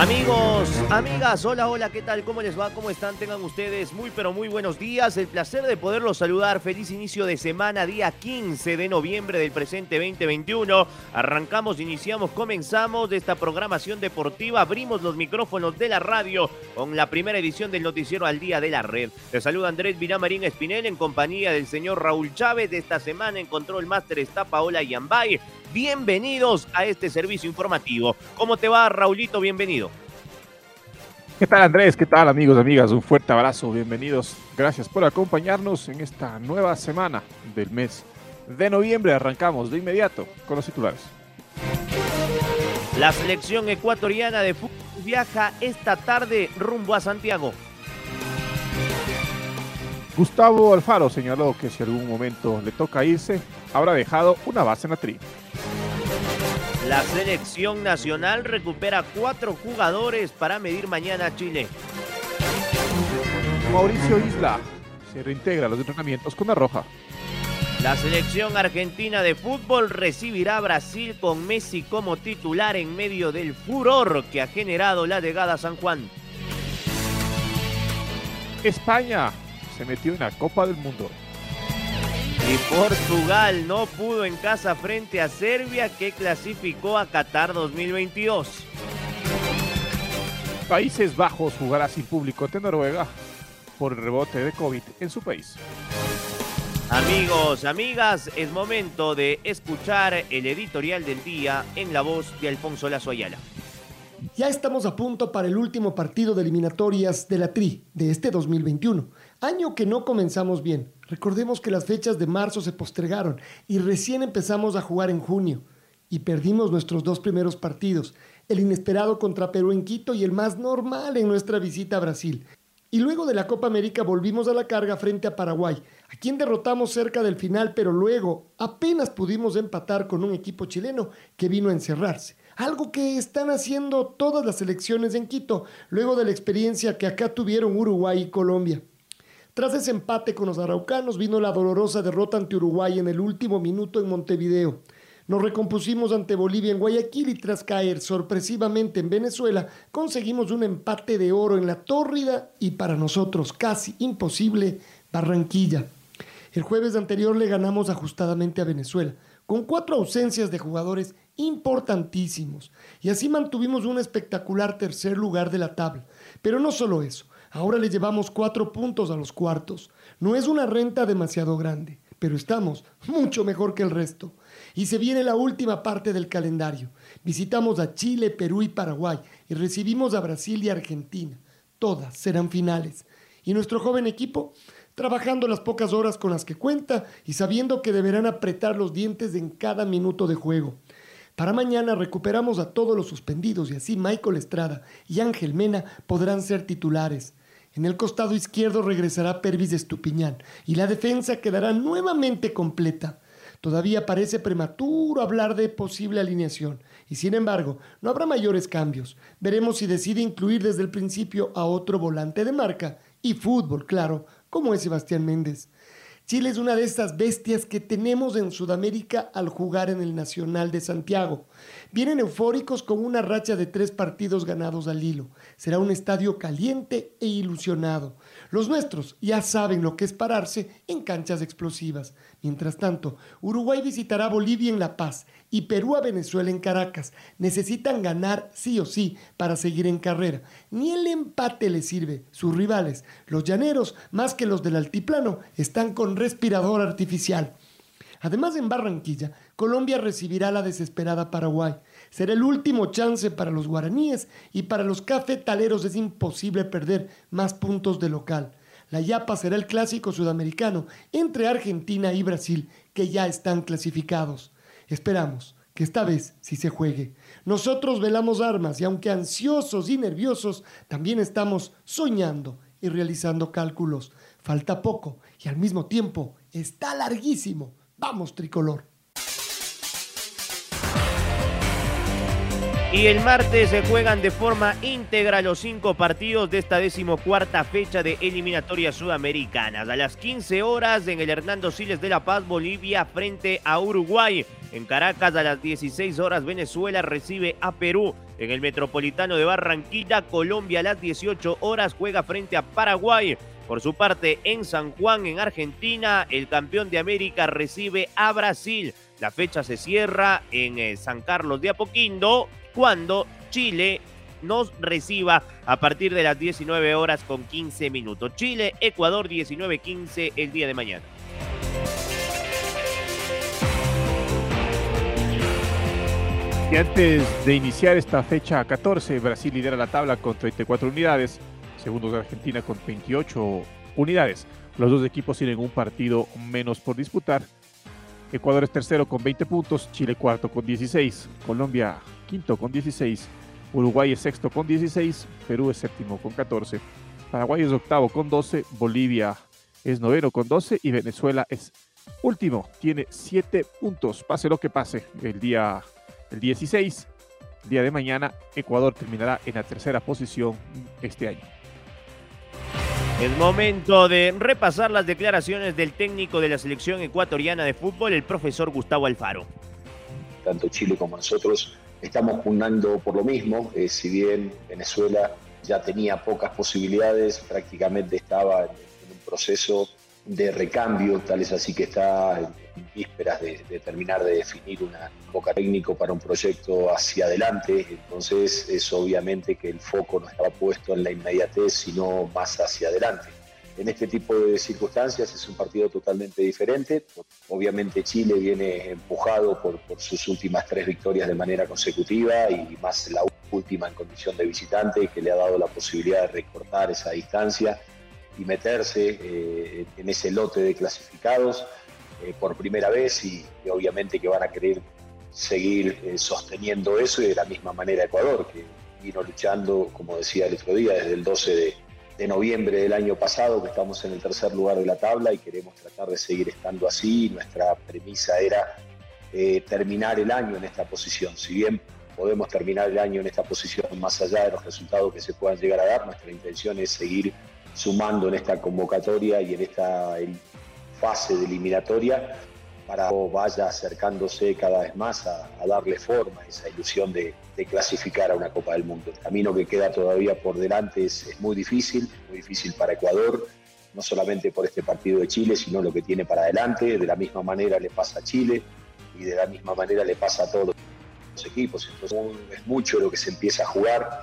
Amigos, amigas, hola, hola, ¿qué tal? ¿Cómo les va? ¿Cómo están? Tengan ustedes muy, pero muy buenos días. El placer de poderlos saludar. Feliz inicio de semana, día 15 de noviembre del presente 2021. Arrancamos, iniciamos, comenzamos esta programación deportiva. Abrimos los micrófonos de la radio con la primera edición del Noticiero al Día de la Red. Les saluda Andrés Viramarín Espinel en compañía del señor Raúl Chávez. De esta semana en Control Master está Paola Yambay. Bienvenidos a este servicio informativo. ¿Cómo te va, Raulito? Bienvenido. ¿Qué tal Andrés? ¿Qué tal amigos, amigas? Un fuerte abrazo, bienvenidos. Gracias por acompañarnos en esta nueva semana del mes de noviembre. Arrancamos de inmediato con los titulares. La selección ecuatoriana de fútbol viaja esta tarde rumbo a Santiago. Gustavo Alfaro señaló que si algún momento le toca irse, habrá dejado una base en la tri. La selección nacional recupera cuatro jugadores para medir mañana a Chile. Mauricio Isla se reintegra a los entrenamientos con la roja. La selección argentina de fútbol recibirá a Brasil con Messi como titular en medio del furor que ha generado la llegada a San Juan. España se metió en la Copa del Mundo. Y Portugal no pudo en casa frente a Serbia que clasificó a Qatar 2022. Países Bajos jugará sin público ante Noruega por el rebote de COVID en su país. Amigos, amigas, es momento de escuchar el editorial del día en la voz de Alfonso Lazo Ayala. Ya estamos a punto para el último partido de eliminatorias de la TRI de este 2021, año que no comenzamos bien. Recordemos que las fechas de marzo se postergaron y recién empezamos a jugar en junio y perdimos nuestros dos primeros partidos, el inesperado contra Perú en Quito y el más normal en nuestra visita a Brasil. Y luego de la Copa América volvimos a la carga frente a Paraguay, a quien derrotamos cerca del final, pero luego apenas pudimos empatar con un equipo chileno que vino a encerrarse algo que están haciendo todas las selecciones en Quito, luego de la experiencia que acá tuvieron Uruguay y Colombia. Tras ese empate con los araucanos vino la dolorosa derrota ante Uruguay en el último minuto en Montevideo. Nos recompusimos ante Bolivia en Guayaquil y tras caer sorpresivamente en Venezuela, conseguimos un empate de oro en la tórrida y para nosotros casi imposible Barranquilla. El jueves anterior le ganamos ajustadamente a Venezuela, con cuatro ausencias de jugadores importantísimos. Y así mantuvimos un espectacular tercer lugar de la tabla. Pero no solo eso, ahora le llevamos cuatro puntos a los cuartos. No es una renta demasiado grande, pero estamos mucho mejor que el resto. Y se viene la última parte del calendario. Visitamos a Chile, Perú y Paraguay y recibimos a Brasil y Argentina. Todas serán finales. Y nuestro joven equipo trabajando las pocas horas con las que cuenta y sabiendo que deberán apretar los dientes en cada minuto de juego. Para mañana recuperamos a todos los suspendidos y así Michael Estrada y Ángel Mena podrán ser titulares. En el costado izquierdo regresará Pervis Estupiñán y la defensa quedará nuevamente completa. Todavía parece prematuro hablar de posible alineación y sin embargo no habrá mayores cambios. Veremos si decide incluir desde el principio a otro volante de marca y fútbol, claro, como es Sebastián Méndez. Chile es una de estas bestias que tenemos en Sudamérica al jugar en el Nacional de Santiago. Vienen eufóricos con una racha de tres partidos ganados al hilo. Será un estadio caliente e ilusionado. Los nuestros ya saben lo que es pararse en canchas explosivas. Mientras tanto, Uruguay visitará Bolivia en La Paz y Perú a Venezuela en Caracas. Necesitan ganar sí o sí para seguir en carrera. Ni el empate les sirve. Sus rivales, los llaneros, más que los del altiplano, están con respirador artificial. Además, en Barranquilla, Colombia recibirá la desesperada Paraguay. Será el último chance para los guaraníes y para los cafetaleros es imposible perder más puntos de local. La Yapa será el clásico sudamericano entre Argentina y Brasil, que ya están clasificados. Esperamos que esta vez sí se juegue. Nosotros velamos armas y aunque ansiosos y nerviosos, también estamos soñando y realizando cálculos. Falta poco y al mismo tiempo está larguísimo. Vamos, tricolor. Y el martes se juegan de forma íntegra los cinco partidos de esta decimocuarta fecha de eliminatorias sudamericanas. A las 15 horas en el Hernando Siles de La Paz, Bolivia frente a Uruguay. En Caracas a las 16 horas Venezuela recibe a Perú. En el Metropolitano de Barranquilla, Colombia a las 18 horas juega frente a Paraguay. Por su parte, en San Juan, en Argentina, el campeón de América recibe a Brasil. La fecha se cierra en eh, San Carlos de Apoquindo cuando Chile nos reciba a partir de las 19 horas con 15 minutos. Chile, Ecuador 19-15 el día de mañana. Y antes de iniciar esta fecha 14, Brasil lidera la tabla con 34 unidades, segundos de Argentina con 28 unidades. Los dos equipos tienen un partido menos por disputar. Ecuador es tercero con 20 puntos, Chile cuarto con 16, Colombia quinto con 16, Uruguay es sexto con 16, Perú es séptimo con 14, Paraguay es octavo con 12, Bolivia es noveno con 12 y Venezuela es último, tiene 7 puntos. Pase lo que pase el día el 16, día de mañana, Ecuador terminará en la tercera posición este año. Es momento de repasar las declaraciones del técnico de la selección ecuatoriana de fútbol, el profesor Gustavo Alfaro. Tanto Chile como nosotros estamos pugnando por lo mismo, eh, si bien Venezuela ya tenía pocas posibilidades, prácticamente estaba en, un proceso de recambio, tal es así que está en, vísperas de, de, terminar de definir una boca técnico para un proyecto hacia adelante, entonces es obviamente que el foco no estaba puesto en la inmediatez, sino más hacia adelante. En este tipo de circunstancias es un partido totalmente diferente. Obviamente Chile viene empujado por, por sus últimas tres victorias de manera consecutiva y más la última en condición de visitante que le ha dado la posibilidad de recortar esa distancia y meterse eh, en ese lote de clasificados eh, por primera vez y, obviamente que van a querer seguir eh, sosteniendo eso y de la misma manera Ecuador, que vino luchando, como decía el otro día, desde el 12 de, noviembre del año pasado, que estamos en el tercer lugar de la tabla y queremos tratar de seguir estando así. Nuestra premisa era terminar el año en esta posición. Si bien podemos terminar el año en esta posición más allá de los resultados que se puedan llegar a dar, nuestra intención es seguir sumando en esta convocatoria y en esta fase de eliminatoria para que vaya acercándose cada vez más a, darle forma a esa ilusión de, clasificar a una Copa del Mundo. El camino que queda todavía por delante es, es, muy difícil, muy difícil para Ecuador, no solamente por este partido de Chile, sino lo que tiene para adelante. De la misma manera le pasa a Chile y de la misma manera le pasa a todos los equipos. Entonces es mucho lo que se empieza a jugar,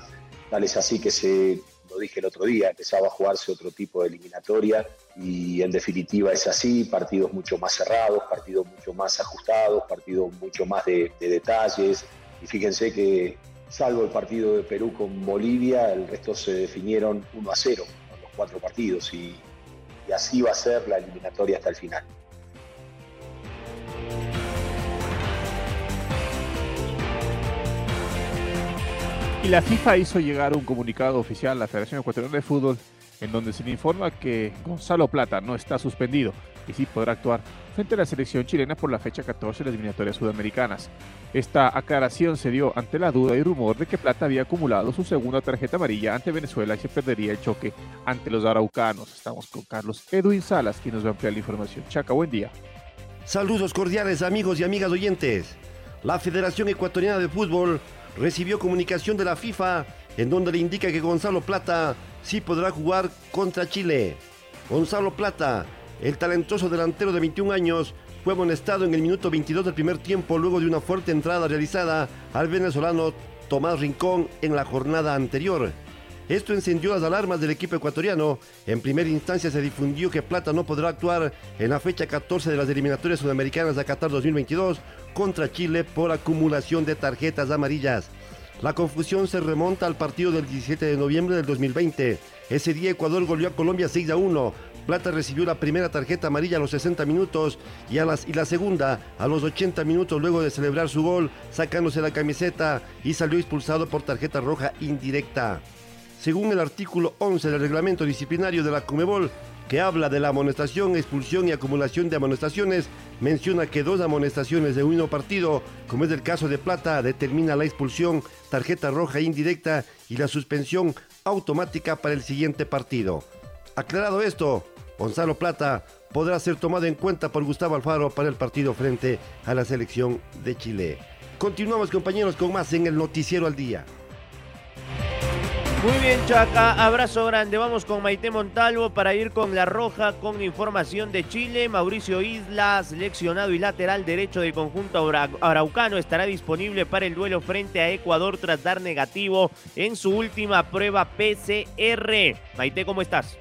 tal es así que se lo dije el otro día, empezaba a jugarse otro tipo de eliminatoria y en definitiva es así, partidos mucho más cerrados, partidos mucho más ajustados, partidos mucho más de, de detalles. Y fíjense que salvo el partido de Perú con Bolivia, el resto se definieron 1 a 0 con los cuatro partidos y así va a ser la eliminatoria hasta el final. Y la FIFA hizo llegar un comunicado oficial a la Federación Ecuatoriana de Fútbol en donde se le informa que Gonzalo Plata no está suspendido y sí podrá actuar frente a la selección chilena por la fecha 14 de las eliminatorias sudamericanas. Esta aclaración se dio ante la duda y rumor de que Plata había acumulado su segunda tarjeta amarilla ante Venezuela y se perdería el choque ante los araucanos. Estamos con Carlos Edwin Salas, quien nos va a ampliar la información. Chaca, buen día. Saludos cordiales amigos y amigas oyentes. La Federación Ecuatoriana de Fútbol recibió comunicación de la FIFA en donde le indica que Gonzalo Plata sí podrá jugar contra Chile. Gonzalo Plata, el talentoso delantero de 21 años, fue amonestado en el minuto 22 del primer tiempo luego de una fuerte entrada realizada al venezolano Tomás Rincón en la jornada anterior. Esto encendió las alarmas del equipo ecuatoriano. En primera instancia se difundió que Plata no podrá actuar en la fecha 14 de las eliminatorias sudamericanas de Qatar 2022 contra Chile por acumulación de tarjetas amarillas. La confusión se remonta al partido del 17 de noviembre del 2020. Ese día Ecuador goleó a Colombia 6 a 1. Plata recibió la primera tarjeta amarilla a los 60 minutos y, a y la segunda a los 80 minutos luego de celebrar su gol, sacándose la camiseta y salió expulsado por tarjeta roja indirecta. Según el artículo 11 del reglamento disciplinario de la Comebol, que habla de la amonestación, expulsión y acumulación de amonestaciones, menciona que dos amonestaciones de un mismo partido, como es el caso de Plata, determina la expulsión, tarjeta roja indirecta y la suspensión automática para el siguiente partido. Aclarado esto, Gonzalo Plata podrá ser tomado en cuenta por Gustavo Alfaro para el partido frente a la selección de Chile. Continuamos compañeros con más en el Noticiero al Día. Muy bien, Chaca, abrazo grande. Vamos con Maite Montalvo para ir con la roja con información de Chile. Mauricio Isla, seleccionado y lateral derecho del conjunto araucano, estará disponible para el duelo frente a Ecuador tras dar negativo en su última prueba PCR. Maite, ¿cómo estás?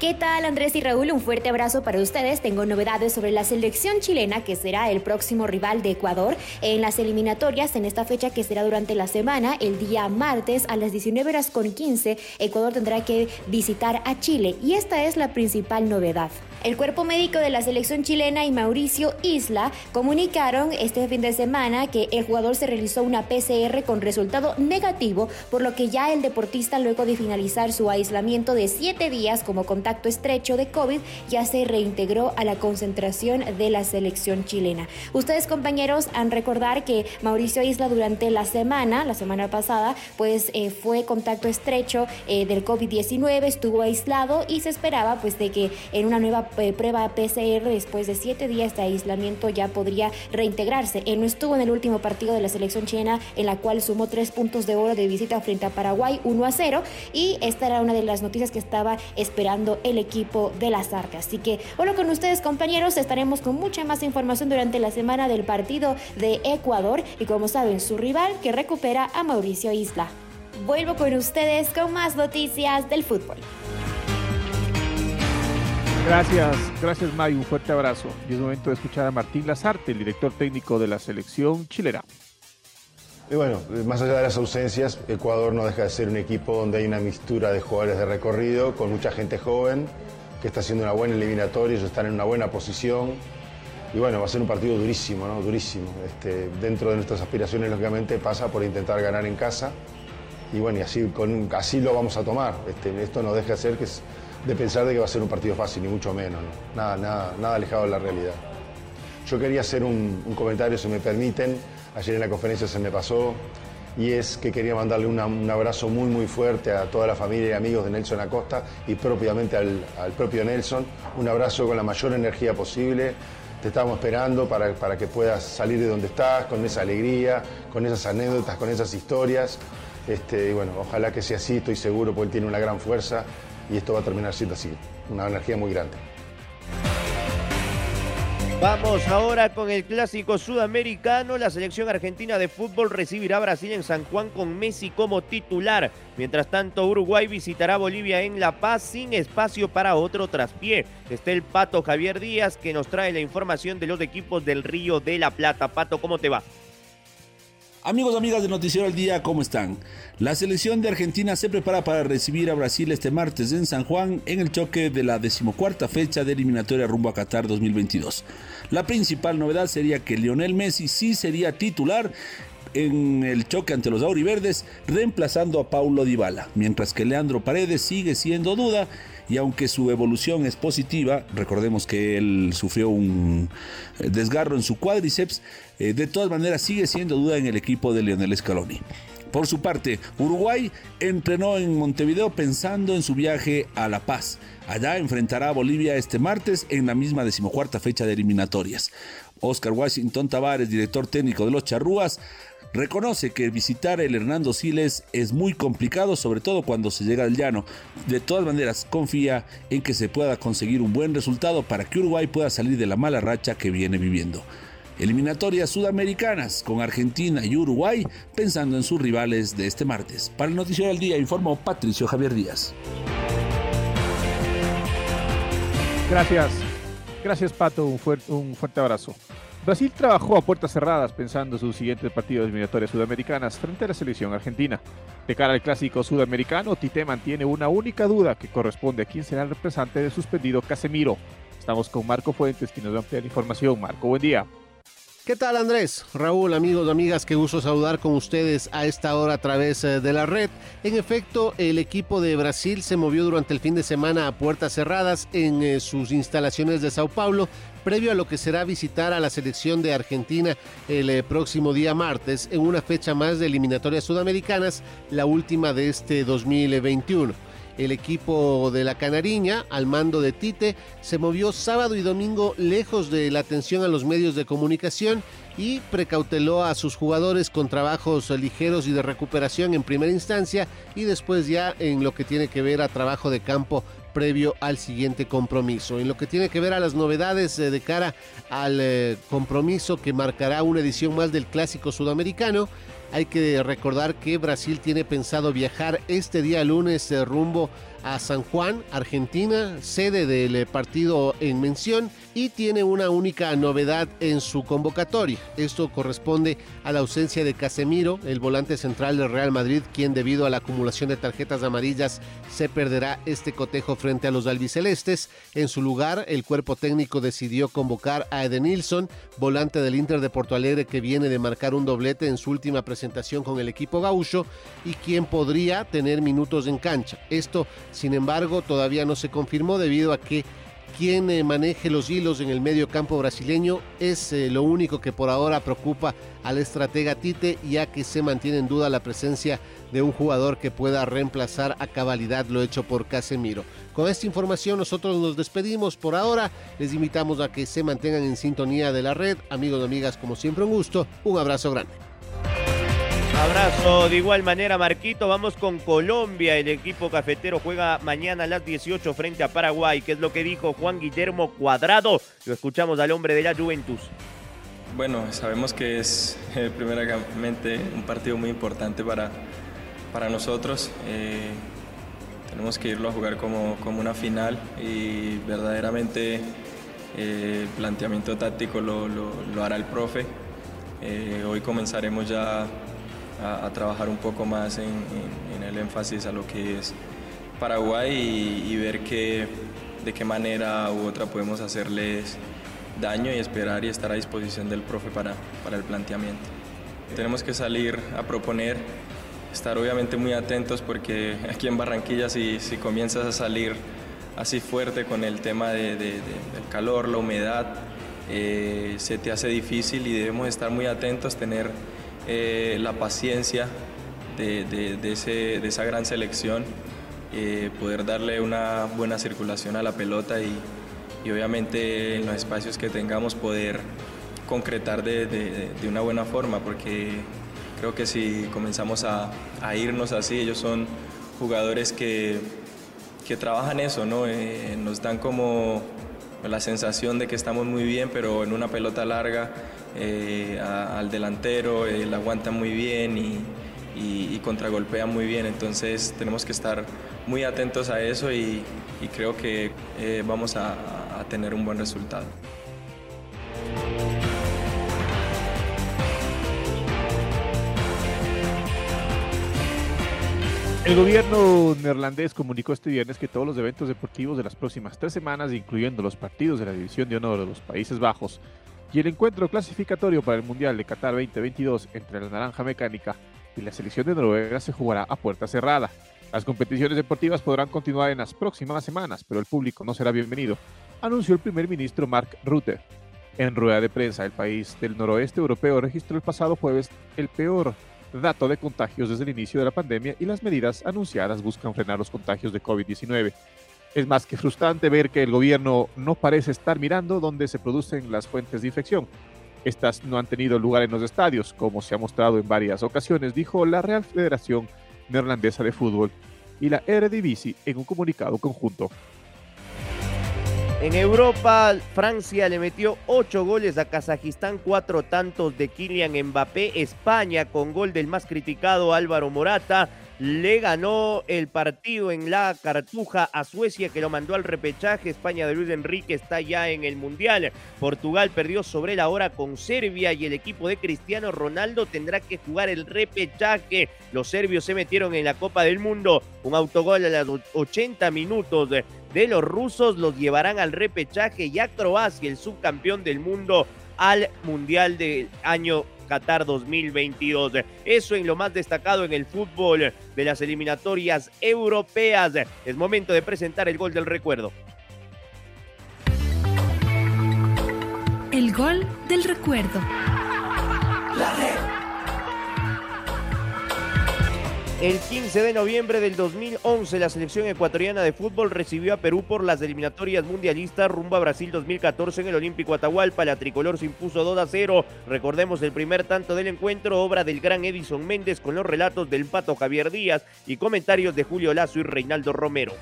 ¿Qué tal Andrés y Raúl? Un fuerte abrazo para ustedes. Tengo novedades sobre la selección chilena que será el próximo rival de Ecuador en las eliminatorias en esta fecha que será durante la semana. El día martes a las 19 horas con 15 Ecuador tendrá que visitar a Chile y esta es la principal novedad. El cuerpo médico de la selección chilena y Mauricio Isla comunicaron este fin de semana que el jugador se realizó una PCR con resultado negativo, por lo que ya el deportista luego de finalizar su aislamiento de siete días como contacto estrecho de COVID ya se reintegró a la concentración de la selección chilena. Ustedes compañeros han recordar que Mauricio Isla durante la semana, la semana pasada, pues eh, fue contacto estrecho eh, del COVID-19, estuvo aislado y se esperaba pues de que en una nueva eh, prueba PCR después de siete días de aislamiento ya podría reintegrarse. Él no estuvo en el último partido de la selección chilena en la cual sumó tres puntos de oro de visita frente a Paraguay 1 a 0 y esta era una de las noticias que estaba esperando el equipo de las arcas. Así que hola con ustedes compañeros, estaremos con mucha más información durante la semana del partido de Ecuador y como saben su rival que recupera a Mauricio Isla. Vuelvo con ustedes con más noticias del fútbol. Gracias, gracias May, un fuerte abrazo. Y es momento de escuchar a Martín Lazarte, el director técnico de la selección chilena. Y bueno, más allá de las ausencias, Ecuador no deja de ser un equipo donde hay una mistura de jugadores de recorrido, con mucha gente joven, que está haciendo una buena eliminatoria, ellos están en una buena posición. Y bueno, va a ser un partido durísimo, ¿no? Durísimo. Este, dentro de nuestras aspiraciones, lógicamente, pasa por intentar ganar en casa. Y bueno, y así lo vamos a tomar. Este, esto no deja de ser que es, de pensar de que va a ser un partido fácil, ni mucho menos, nada, nada, nada alejado de la realidad. Yo quería hacer un, comentario, si me permiten, ayer en la conferencia se me pasó, y es que quería mandarle un abrazo muy muy fuerte a toda la familia y amigos de Nelson Acosta y propiamente al, propio Nelson, un abrazo con la mayor energía posible, te estamos esperando para, para que puedas salir de donde estás, con esa alegría, con esas anécdotas, con esas historias. Este, y bueno, ojalá que sea así, estoy seguro, porque él tiene una gran fuerza y esto va a terminar siendo así, una energía muy grande. Vamos ahora con el clásico sudamericano. La selección argentina de fútbol recibirá a Brasil en San Juan con Messi como titular. Mientras tanto, Uruguay visitará Bolivia en La Paz sin espacio para otro traspié. Está el Pato Javier Díaz que nos trae la información de los equipos del Río de la Plata. Pato, ¿cómo te va? Amigos, amigas de Noticiero al Día, ¿cómo están? La selección de Argentina se prepara para recibir a Brasil este martes en San Juan en el choque de la decimocuarta fecha de eliminatoria rumbo a Qatar 2022. La principal novedad sería que Lionel Messi sí sería titular en el choque ante los auriverdes, reemplazando a Paulo Dybala, mientras que Leandro Paredes sigue siendo duda y aunque su evolución es positiva, recordemos que él sufrió un eh, desgarro en su cuádriceps, eh, de todas maneras sigue siendo duda en el equipo de Lionel Scaloni. Por su parte, Uruguay entrenó en Montevideo pensando en su viaje a La Paz. Allá enfrentará a Bolivia este martes en la misma decimocuarta fecha de eliminatorias. Oscar Washington Tavares, director técnico de los Charrúas, Reconoce que visitar el Hernando Siles es muy complicado, sobre todo cuando se llega al llano. De todas maneras, confía en que se pueda conseguir un buen resultado para que Uruguay pueda salir de la mala racha que viene viviendo. eliminatorias sudamericanas con Argentina y Uruguay, pensando en sus rivales de este martes. Para el Noticiero del Día informó Patricio Javier Díaz. Gracias. Gracias, Pato. Un fuerte, un fuerte abrazo. Brasil trabajó a puertas cerradas pensando sus siguientes partidos de eliminatorias sudamericanas frente a la selección argentina. De cara al clásico sudamericano, Tite mantiene una única duda que corresponde a quién será el representante del suspendido Casemiro. Estamos con Marco Fuentes, quien nos va a ampliar información. Marco, buen día. ¿Qué tal Andrés? Raúl, amigos, amigas, qué gusto saludar con ustedes a esta hora a través eh, de la red. En efecto, el equipo de Brasil se movió durante el fin de semana a puertas cerradas en eh, sus instalaciones de Sao Paulo, previo a lo que será visitar a la selección de Argentina el eh, próximo día martes, en una fecha más de eliminatorias sudamericanas, la última de este 2021. El equipo de la Canariña, al mando de Tite, se movió sábado y domingo lejos de la atención a los medios de comunicación y precauteló a sus jugadores con trabajos ligeros y de recuperación en primera instancia y después ya en lo que tiene que ver a trabajo de campo previo al siguiente compromiso. En lo que tiene que ver a las novedades eh, de cara al eh, compromiso que marcará una edición más del Clásico Sudamericano, hay que recordar que Brasil tiene pensado viajar este día lunes de rumbo a San Juan, Argentina, sede del partido en mención, y tiene una única novedad en su convocatoria. Esto corresponde a la ausencia de Casemiro, el volante central del Real Madrid, quien debido a la acumulación de tarjetas amarillas se perderá este cotejo frente a los albicelestes. En su lugar, el cuerpo técnico decidió convocar a Edenilson, volante del Inter de Porto Alegre que viene de marcar un doblete en su última presentación con el equipo gaucho y quien podría tener minutos en cancha. Esto sin embargo, todavía no se confirmó debido a que quien eh, maneje los hilos en el medio campo brasileño es eh, lo único que por ahora preocupa al estratega Tite, ya que se mantiene en duda la presencia de un jugador que pueda reemplazar a cabalidad lo hecho por Casemiro. Con esta información nosotros nos despedimos por ahora. Les invitamos a que se mantengan en sintonía de la red. Amigos y amigas, como siempre un gusto. Un abrazo grande. Abrazo de igual manera, Marquito. Vamos con Colombia. El equipo cafetero juega mañana a las 18 frente a Paraguay. ¿Qué es lo que dijo Juan Guillermo Cuadrado? Lo escuchamos al hombre de la Juventus. Bueno, sabemos que es eh, primeramente un partido muy importante para, para nosotros. Eh, tenemos que irlo a jugar como, como una final y verdaderamente eh, planteamiento táctico lo, lo, hará el profe. hoy comenzaremos ya a, trabajar un poco más en, el énfasis a lo que es Paraguay y, ver de qué manera u otra podemos hacerles daño y esperar y estar a disposición del profe para, para el planteamiento. Tenemos que salir a proponer, estar obviamente muy atentos porque aquí en Barranquilla si, si comienzas a salir así fuerte con el tema de, del calor, la humedad, eh, se te hace difícil y debemos estar muy atentos, tener eh, la paciencia de, esa gran selección, eh, poder darle una buena circulación a la pelota y, obviamente en los espacios que tengamos poder concretar de, una buena forma, porque creo que si comenzamos a, irnos así, ellos son jugadores que, trabajan eso, ¿no? Eh, nos dan como la sensación de que estamos muy bien, pero en una pelota larga eh, al delantero, él aguanta muy bien y, y, contragolpea muy bien, entonces tenemos que estar muy atentos a eso y, creo que eh, vamos a tener un buen resultado. El gobierno neerlandés comunicó este viernes que todos los eventos deportivos de las próximas tres semanas, incluyendo los partidos de la División de Honor de los Países Bajos y el encuentro clasificatorio para el Mundial de Qatar 2022 entre la Naranja Mecánica y la selección de Noruega, se jugará a puerta cerrada. Las competiciones deportivas podrán continuar en las próximas semanas, pero el público no será bienvenido, anunció el primer ministro Mark Rutte. En rueda de prensa, el país del noroeste europeo registró el pasado jueves el peor dato de contagios desde el inicio de la pandemia y las medidas anunciadas buscan frenar los contagios de COVID-19. Es más que frustrante ver que el gobierno no parece estar mirando dónde se producen las fuentes de infección. Estas no han tenido lugar en los estadios, como se ha mostrado en varias ocasiones, dijo la Real Federación Neerlandesa de Fútbol y la Eredivisie en un comunicado conjunto. En Europa, Francia le metió ocho goles a Kazajistán, cuatro tantos de Kylian Mbappé. España con gol del más criticado Álvaro Morata le ganó el partido en la Cartuja a Suecia que lo mandó al repechaje. España de Luis Enrique está ya en el Mundial. Portugal perdió sobre la hora con Serbia y el equipo de Cristiano Ronaldo tendrá que jugar el repechaje. Los serbios se metieron en la Copa del Mundo. Un autogol a los 80 minutos de, de los rusos los llevarán al repechaje y a Croacia, el subcampeón del mundo, al Mundial del año Qatar 2022. Eso en lo más destacado en el fútbol de las eliminatorias europeas. Es momento de presentar el gol del recuerdo. El gol del recuerdo. El 15 de noviembre del 2011, la selección ecuatoriana de fútbol recibió a Perú por las eliminatorias mundialistas rumbo a Brasil 2014 en el Olímpico Atahualpa. La tricolor se impuso 2 a 0. Recordemos el primer tanto del encuentro, obra del gran Edison Méndez con los relatos del pato Javier Díaz y comentarios de Julio Lazo y Reinaldo Romero.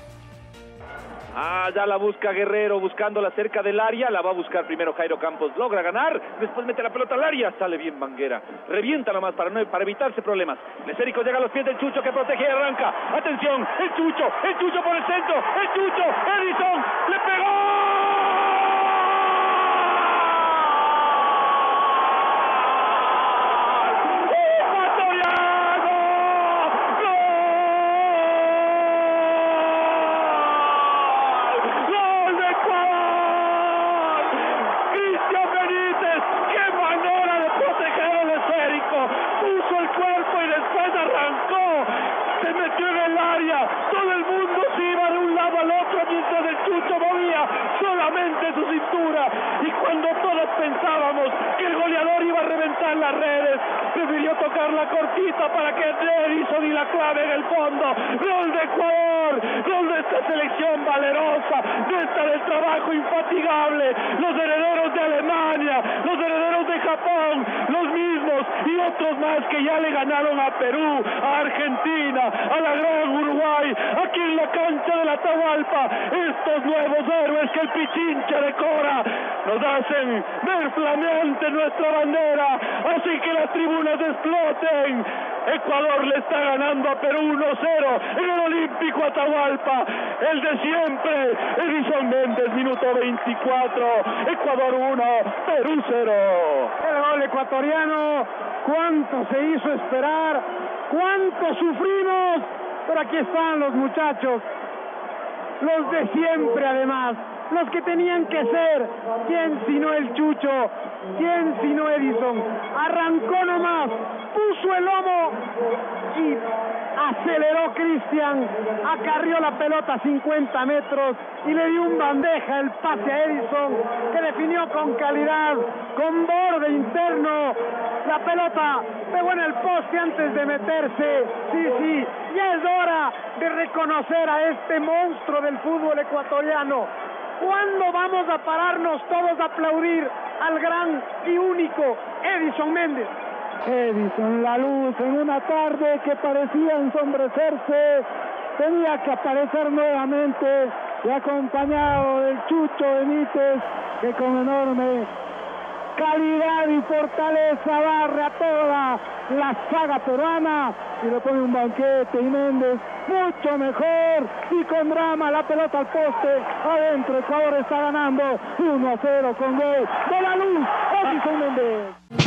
Ah, ya la busca Guerrero, buscándola cerca del área. La va a buscar primero Jairo Campos. Logra ganar. Después mete la pelota al área. Sale bien Banguera. Revienta nomás para, no, para evitarse problemas. Lesérico llega a los pies del Chucho que protege y arranca. Atención. El Chucho. El Chucho por el centro. El Chucho. Edison. Le pegó. ¡Gol de Ecuador! Cristian Benítez, qué manera de proteger el esférico. Puso el cuerpo y después arrancó. Se metió en el área. Todo el mundo se iba de un lado al otro mientras el chucho movía solamente su cintura. Y cuando todos pensábamos que el goleador iba a reventar las redes, prefirió tocar la cortita para que Edison y la clave en el fondo. Gol de Ecuador, gol de esta selección valerosa, de esta del trabajo infatigable. Los herederos de Alemania, los herederos de Japón, los mismos y otros más que ya le ganaron a Perú, a Argentina, a la gran Uruguay, aquí en la cancha de la Tahualpa. Estos nuevos héroes que el Pichincha decora nos hacen ver flameante nuestra bandera, así que las tribunas exploten. Ecuador le está ganando a Perú 1-0 en el Olímpico Atahualpa. El de siempre, Edison Méndez, minuto 24. Ecuador 1, Perú 0. El ecuatoriano, cuánto se hizo esperar, cuánto sufrimos, pero aquí están los muchachos, los de siempre además, los que tenían que ser, quién sino el Chucho, quién sino Edison, arrancó nomás, puso el lomo y aceleró Cristian, acarrió la pelota a 50 metros y le dio un bandeja el pase a Edison que definió con calidad, con borde interno. La pelota pegó en el poste antes de meterse. Sí, sí, ya es hora de reconocer a este monstruo del fútbol ecuatoriano. ¿Cuándo vamos a pararnos todos a aplaudir al gran y único Edison Méndez? Edison, la luz en una tarde que parecía ensombrecerse, tenía que aparecer nuevamente y acompañado del Chucho Benítez, que con enorme calidad y fortaleza barre a toda la saga peruana y le pone un banquete y Méndez mucho mejor y con drama la pelota al poste adentro Ecuador está ganando 1 a 0 con gol de la luz Edison Méndez